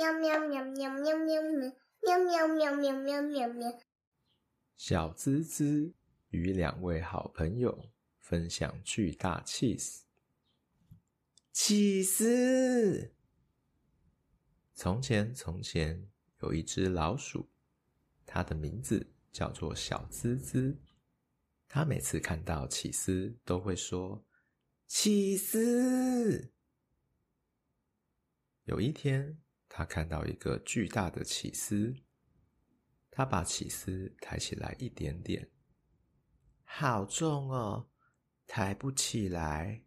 喵喵喵喵喵喵喵喵喵喵喵喵喵。小滋滋与两位好朋友分享巨大起司。起司。从前，从前有一只老鼠，它的名字叫做小滋滋。它每次看到起司，都会说：“起司。”有一天，他看到一个巨大的起司，他把起司抬起来一点点，好重哦，抬不起来。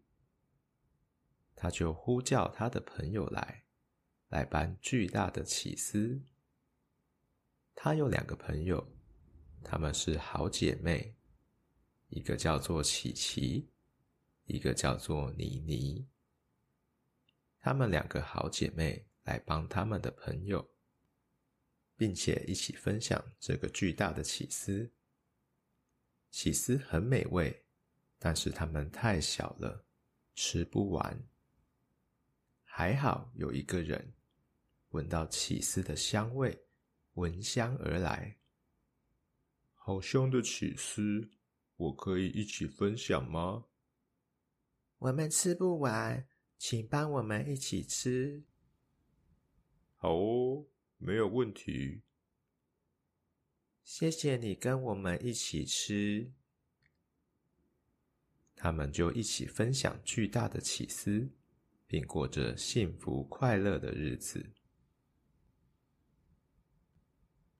他就呼叫他的朋友来，来搬巨大的起司。他有两个朋友，他们是好姐妹，一个叫做琪琪，一个叫做妮妮。他们两个好姐妹来帮他们的朋友，并且一起分享这个巨大的起司。起司很美味，但是它们太小了，吃不完。还好有一个人闻到起司的香味，闻香而来。好香的起司，我可以一起分享吗？我们吃不完。请帮我们一起吃。好哦，没有问题。谢谢你跟我们一起吃。他们就一起分享巨大的起司，并过着幸福快乐的日子。